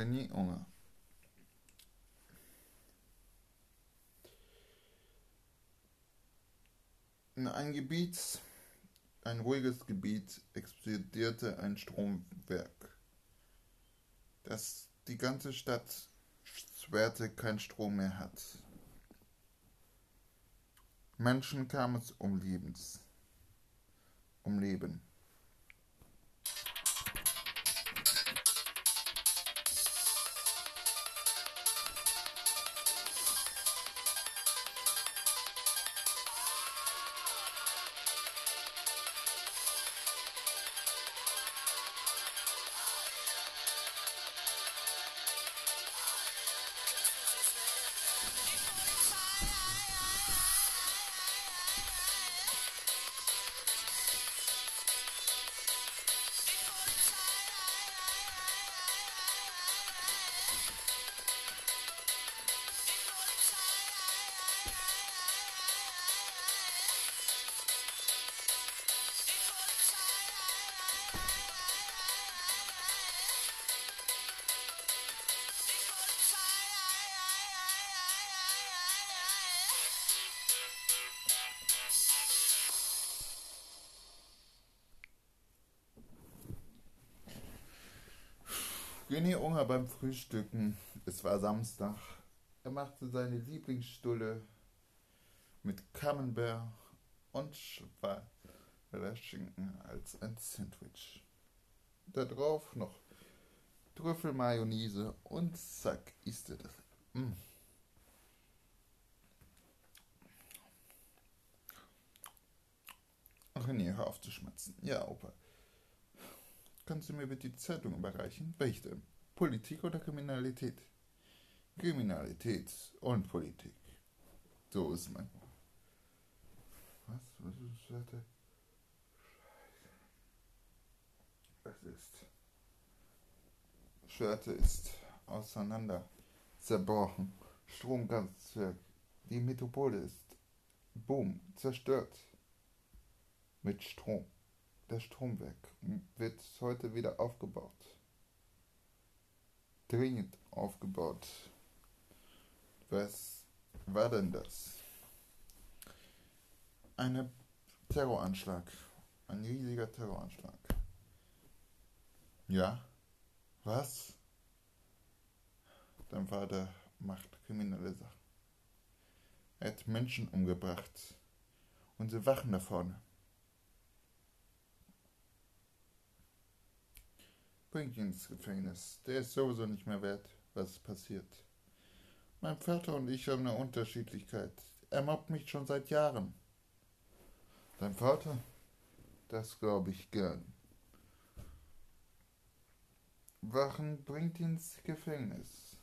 René Unger. In ein Gebiet, ein ruhiges Gebiet, explodierte ein Stromwerk, das die ganze Stadt Schwerte kein Strom mehr hat. Menschen kamen es um Lebens, um Leben. René Unger beim Frühstücken. Es war Samstag. Er machte seine Lieblingsstulle mit Camembert und Schinken als ein Sandwich. Da drauf noch Trüffelmayonnaise und zack, ist er das. Mm. René, hör auf zu schmatzen. Ja, Opa. Kannst du mir bitte die Zeitung überreichen? Welche denn? Politik oder Kriminalität? Kriminalität und Politik. So ist mein. Was? Was ist das? Scheiße. Es ist. Schwerte ist auseinander zerbrochen. Stromgaswerk. Die Metropole ist. Boom. Zerstört. Mit Strom. Das Stromwerk wird heute wieder aufgebaut. Dringend aufgebaut. Was war denn das? Ein Terroranschlag. Ein riesiger Terroranschlag. Ja? Was? Dein Vater macht kriminelle Sachen. Er hat Menschen umgebracht. Und sie wachen da vorne. Bringt ihn ins Gefängnis. Der ist sowieso nicht mehr wert, was passiert. Mein Vater und ich haben eine Unterschiedlichkeit. Er mobbt mich schon seit Jahren. Dein Vater? Das glaube ich gern. Wachen bringt ihn ins Gefängnis.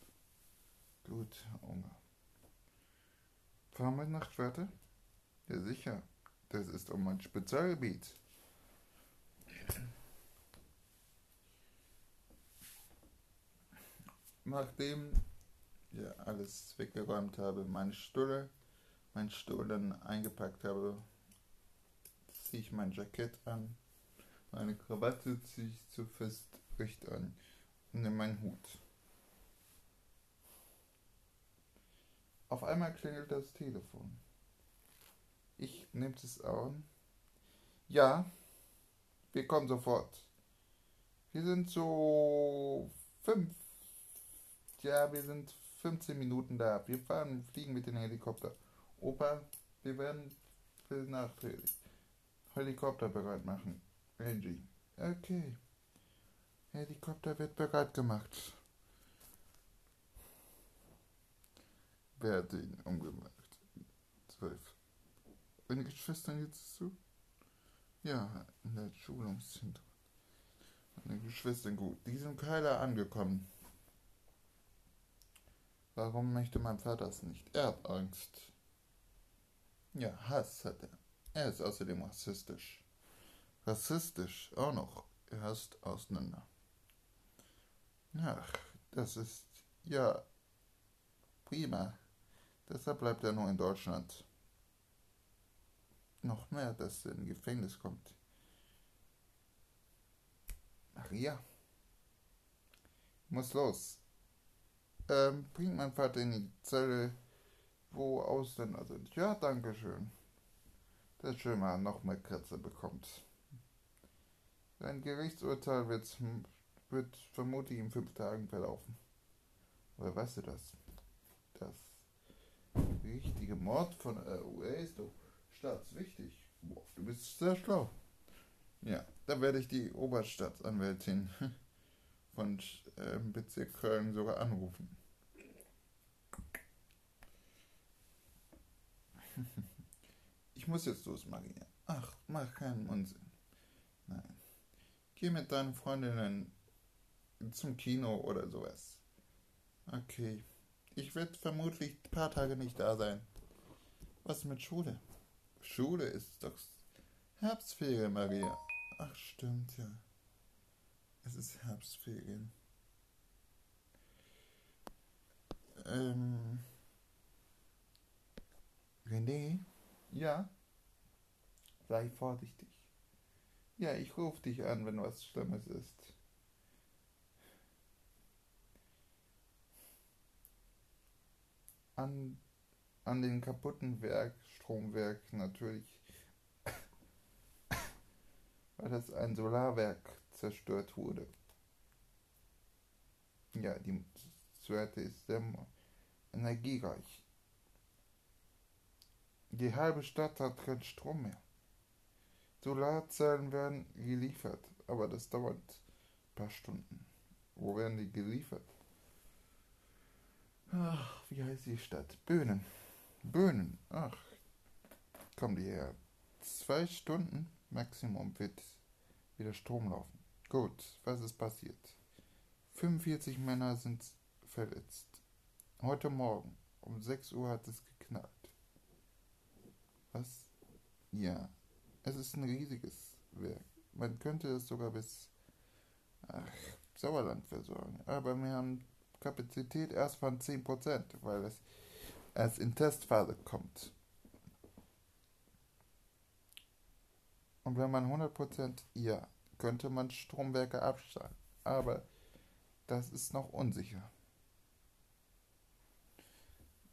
Gut, Oma. Fahren wir nach Schwerte? Ja, sicher. Das ist um mein Spezialgebiet. Nachdem ich ja, alles weggeräumt habe, meine Stulle, mein Stuhl dann eingepackt habe, ziehe ich mein Jackett an, meine Krawatte ziehe ich zu fest recht an und nehme meinen Hut. Auf einmal klingelt das Telefon. Ich nehme es an. Ja, wir kommen sofort. Wir sind so fünf ja, wir sind 15 Minuten da. Wir fahren, fliegen mit dem Helikopter. Opa, wir werden für nach Helikopter bereit machen. Angie. Okay. Helikopter wird bereit gemacht. Wer hat ihn umgemacht? Zwölf. Meine Geschwistern jetzt zu? Ja, in der Schulungszentrum. Meine Geschwister gut. Die sind keiner angekommen. Warum möchte mein Vater es nicht? Er hat Angst. Ja, Hass hat er. Er ist außerdem rassistisch. Rassistisch auch noch. Er hasst Ausländer. Ach, das ist ja prima. Deshalb bleibt er nur in Deutschland. Noch mehr, dass er in Gefängnis kommt. Maria. Muss los. Ähm, bringt mein Vater in die Zelle, wo Ausländer sind. Ja, danke schön. Der Schöner noch mehr Kratzer bekommt. Sein Gerichtsurteil wird, wird vermutlich in fünf Tagen verlaufen. Woher weißt du das? Das richtige Mord von RUA ist doch staatswichtig. Boah, du bist sehr schlau. Ja, da werde ich die Oberstaatsanwältin von äh, Bezirk Köln sogar anrufen. Ich muss jetzt los, Maria. Ach, mach keinen Unsinn. Nein. Geh mit deinen Freundinnen zum Kino oder sowas. Okay. Ich werde vermutlich ein paar Tage nicht da sein. Was mit Schule? Schule ist doch Herbstferien, Maria. Ach, stimmt ja. Es ist Herbstferien. Ähm. René? Ja? Sei vorsichtig. Ja, ich rufe dich an, wenn was Schlimmes ist. An, an den kaputten Werk, Stromwerk natürlich, weil das ein Solarwerk zerstört wurde. Ja, die Suerte ist sehr energiereich. Die halbe Stadt hat keinen Strom mehr. Solarzellen werden geliefert, aber das dauert ein paar Stunden. Wo werden die geliefert? Ach, wie heißt die Stadt? Böhnen. Böhnen. Ach, kommen die her. Zwei Stunden Maximum wird wieder Strom laufen. Gut, was ist passiert? 45 Männer sind verletzt. Heute Morgen um 6 Uhr hat es geknallt. Was? Ja, es ist ein riesiges Werk. Man könnte es sogar bis ach, Sauerland versorgen. Aber wir haben Kapazität erst von 10%, weil es erst in Testphase kommt. Und wenn man 100% ja, könnte man Stromwerke abschalten. Aber das ist noch unsicher.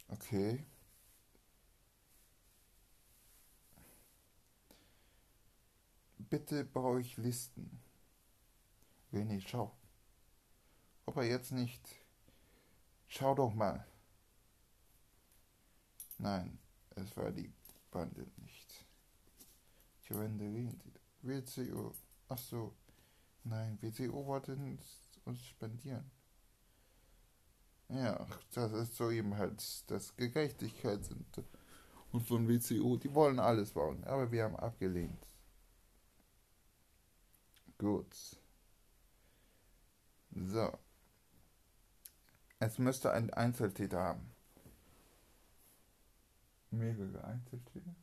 Okay. Bitte brauche ich Listen. René, schau. Ob er jetzt nicht. Schau doch mal. Nein, es war die Bande nicht. Joanne WCO. Ach so. Nein, WCO wollte uns spendieren. Ja, das ist so eben halt das Gerechtigkeit sind. Und von WCO, die wollen alles bauen, aber wir haben abgelehnt. Gut. So. Es müsste ein Einzeltäter haben. Mehrere Einzeltäter?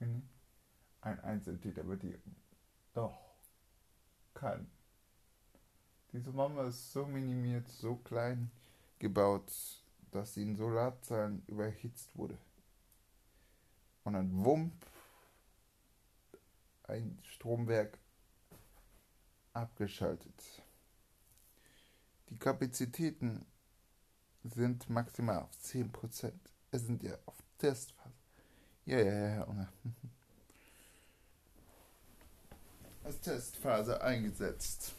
Ein Einzeltäter wird die. Doch. Kann. Diese Mama ist so minimiert, so klein gebaut, dass sie in Solarzellen überhitzt wurde. Und dann wump ein Stromwerk abgeschaltet. Die Kapazitäten sind maximal auf 10%. Es sind ja auf Testphase. Ja, ja, ja, ja. Als Testphase eingesetzt.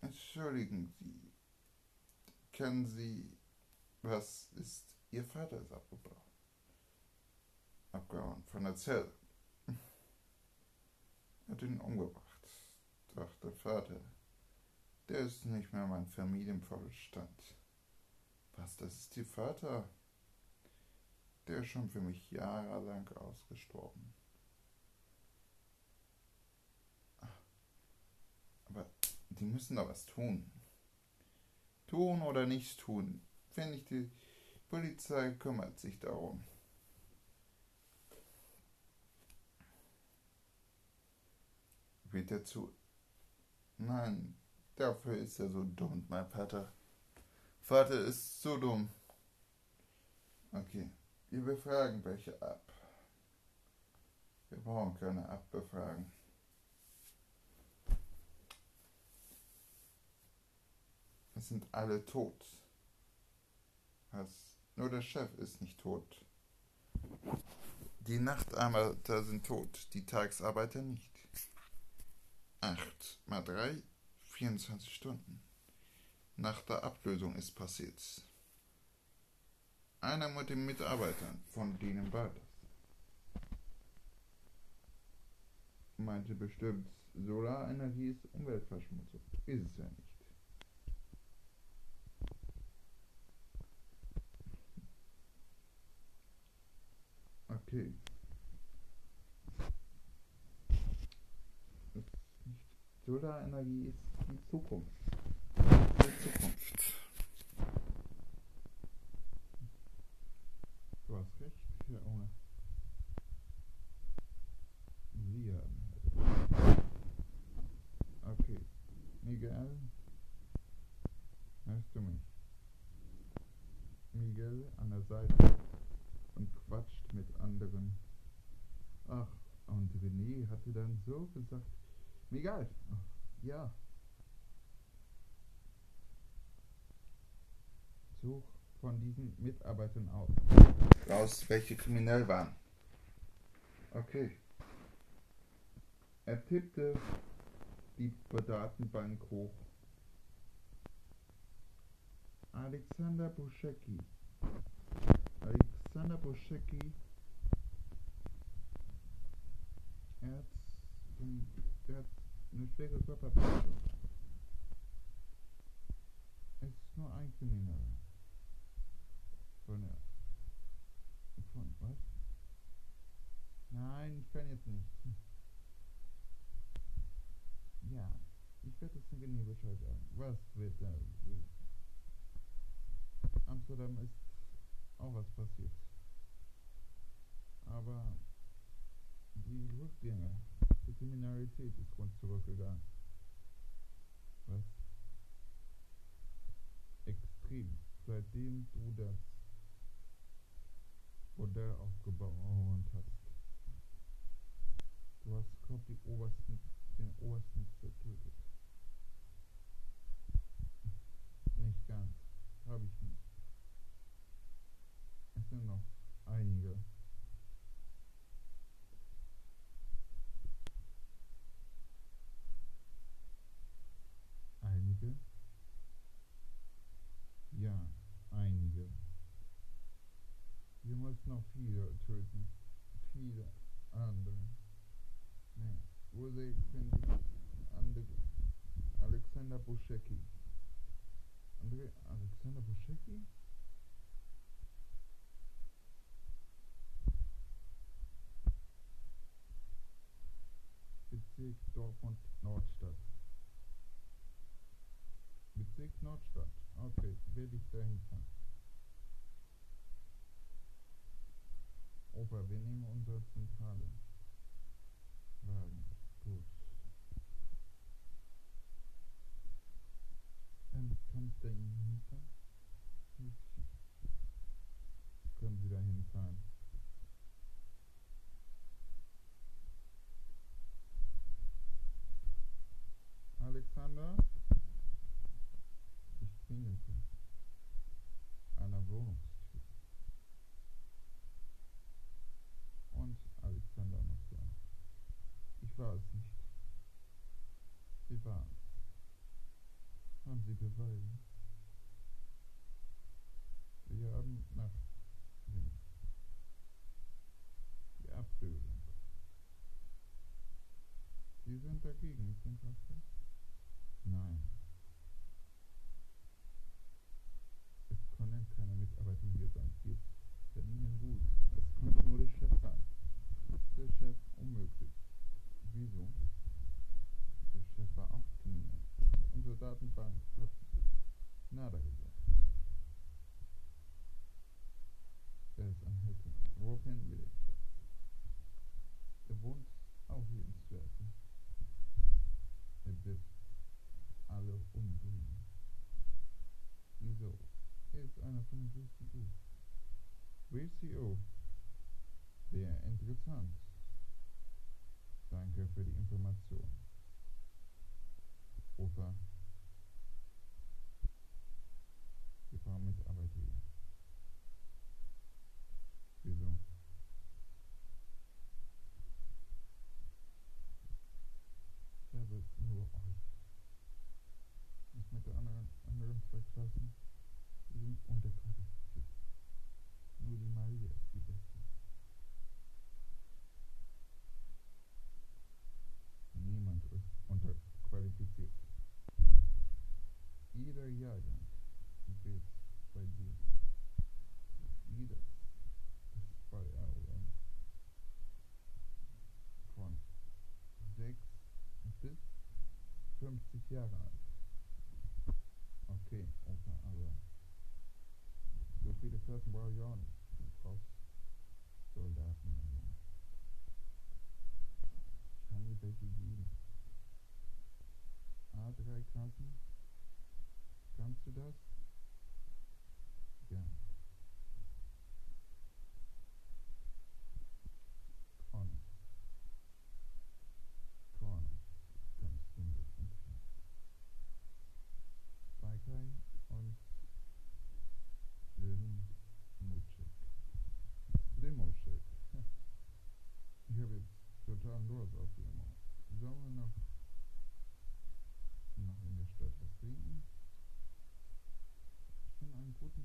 Entschuldigen Sie. Kennen Sie, was ist Ihr Vater ist abgebaut? abgehauen von der Zelle. Hat ihn umgebracht, der Vater. Der ist nicht mehr mein Familienvorstand. Was, das ist Ihr Vater? Der ist schon für mich jahrelang ausgestorben. Aber die müssen doch was tun. Tun oder nicht tun. Wenn nicht die Polizei kümmert sich darum. Wieder zu. Nein, dafür ist er so dumm, mein Vater. Vater ist so dumm. Okay, wir befragen welche ab. Wir brauchen keine abbefragen. Es sind alle tot. Was? Nur der Chef ist nicht tot. Die Nachtarbeiter sind tot, die Tagsarbeiter nicht. 8 mal 3, 24 Stunden. Nach der Ablösung ist passiert. Einer mit den Mitarbeitern, von denen war das. Meinte bestimmt, Solarenergie ist Umweltverschmutzung. Ist es ja nicht. Okay. Solarenergie ist die Zukunft. Die Zukunft. Du hast recht, Junge. Sie haben recht. Okay. Miguel. Hörst du mich? Miguel an der Seite und quatscht mit anderen. Ach, und René hatte dann so gesagt, Miguel, ach, ja. Such von diesen Mitarbeitern aus. Raus, welche kriminell waren. Okay. Er tippte die Datenbank hoch. Alexander Buschecki. Alexander Buschecki. Er hat, er hat eine schwere Körperverletzung. Es ist nur ein Krimineller. Von der. Von was? Nein, ich kann jetzt nicht. Ja, ich werde es René Bescheid sagen. Was wird da? Amsterdam ist auch was passiert. Aber die Rückgänge, die Kriminalität ist rund zurückgegangen. Was? Extrem. Seitdem du das Bordell aufgebaut hast. Du hast, glaub die obersten, den obersten getötet. Nicht ganz. Habe ich nicht. Es sind noch. Einige? Ja, einige. Wir müssen noch viele töten. Viele andere. Wo ich, finde ich andere? Alexander Buschecki. Andre, Alexander Buschecki? Bezirk Dortmund Nordstadt. Bezirk Nordstadt. Okay, werde ich dahin fahren. Opa, wir nehmen unsere Zentrale. Wagen. Gut. Ähm, kann ich da hinfahren? Können Sie da hinfahren? Alexander? Ich klingelte. Einer Wohnungstür. Und Alexander noch da. Ich war es nicht. Sie war es. Haben Sie Beweise? Wir haben nach die Ablösung. Sie sind dagegen, nicht den Kasten? Nein. Es können keine Mitarbeiter hier sein. Wir verdienen gut. Es konnte nur der Chef sein. Der Chef unmöglich. Wieso? Der Chef war auch. Unsere Datenbank hat nada gesagt. Er ist ein Hacker. Wo kennen wir den? Er wohnt auch hier in Stärke. Er wird alle umbringen. Wieso? Er ist einer von den WCO. WCO. Sehr interessant. Danke für die Information. Opa. Mitarbeiter hier. Wieso? Ich habe nur euch. Das mit der anderen, anderen zwei Klassen, die sind unterqualifiziert. Nur die Maria ist die Beste. Niemand ist unterqualifiziert. Jeder Jahrgang wird bei dir. Jeder ist bei AOM. Von 6 bis 50 Jahre alt. Okay, Opa, aber so viele Klassen brauche ich auch nicht. Du brauchst Soldaten. Ich kann dir welche geben. A3 Klassen. Kannst du das? Ja. Connor. Connor. Kannst du mir empfehlen. Baikai und Limochek. Limochek. Ich habe jetzt total Durst auf Limo. Sollen wir noch, noch in der Stadt was trinken? Ich kenne einen guten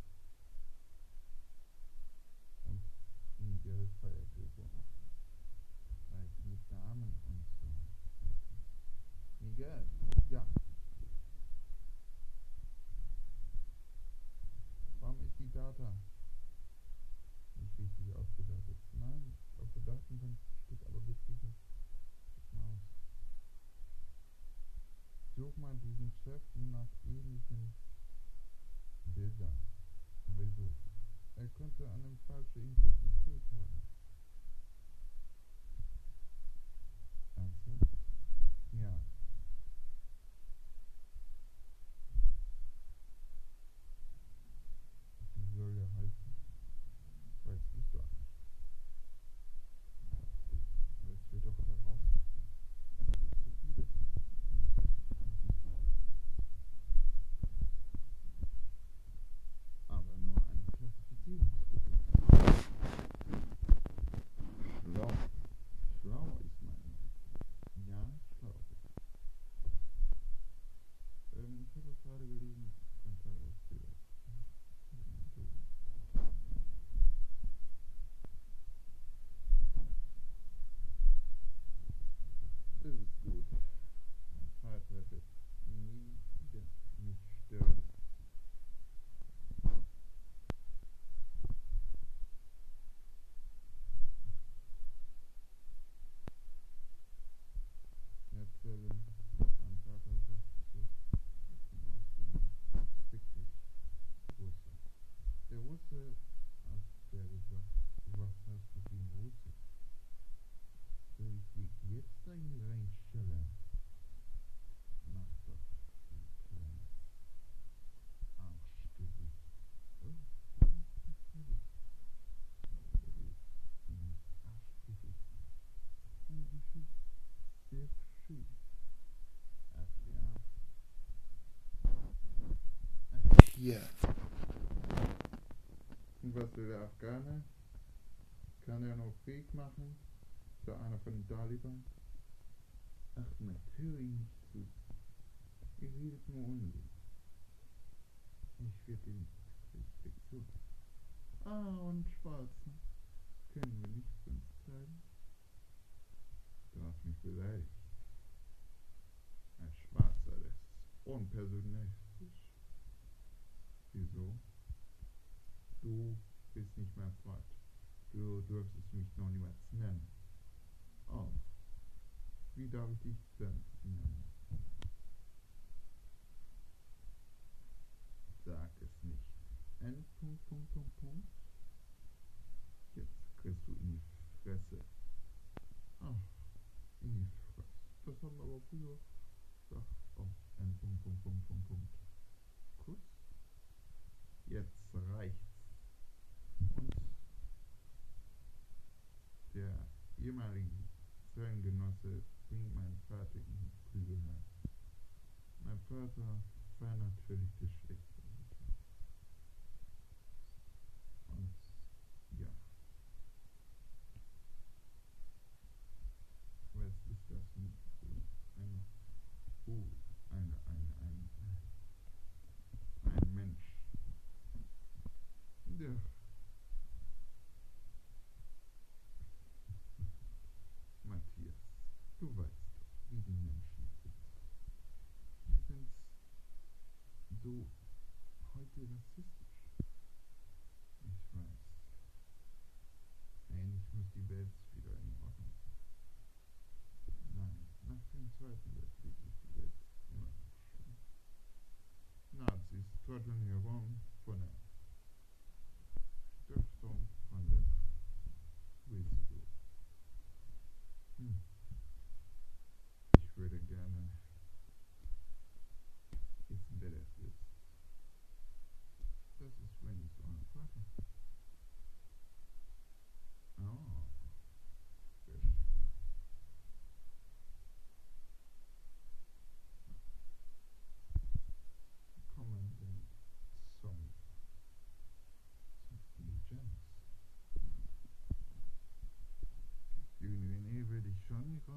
Feiert Geburtstag. Like mit Damen und so. Miguel, ja. Warum ist die Data nicht richtig ausgedattet? Nein, auf der Datenbank steht aber wirklich nicht Maus. Such mal diesen Chef nach ähnlichen Bildern. Wieso? Er könnte eine falsche Integrität Ja. Und was will der Afghane? Kann er noch Krieg machen? Ist er einer von den Taliban? Ach, natürlich nicht zu. Ihr redet nur Unsinn. Ich werde den zu. Ah, und Schwarzen. Können wir nicht uns teilen? Du hast mich beleidigt. Ein Schwarzer, das ist unpersönlich. Wieso? Du bist nicht mein Freund. Du dürftest mich noch niemals nennen. Oh, wie darf ich dich denn nennen? Sag es nicht. Endpunkt, Punkt, Punkt, Punkt, Jetzt kriegst du in die Fresse. Ach, in die Fresse. Das haben wir aber früher gesagt. Oh, N. Punkt, Punkt, Punkt, Punkt. Ganze fing mein Vater ihn. Mein Vater war natürlich geschickt. du heute Rassist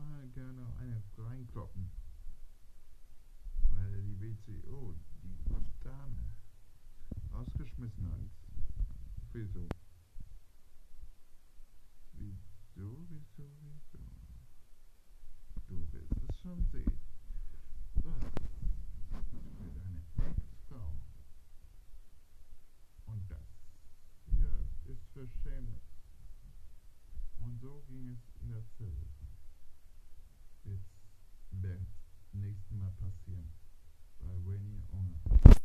mal gerne eine reinkloppen. Weil die WCO, die Dame, rausgeschmissen hat. Wieso? Wieso, wieso, wieso? Du wirst es schon sehen. Was? Mit einer Ex-Frau. Und das hier ist Verschämnis. Und so ging es in der Zelle. nächsten Mal passieren. Bei Rainy Onger.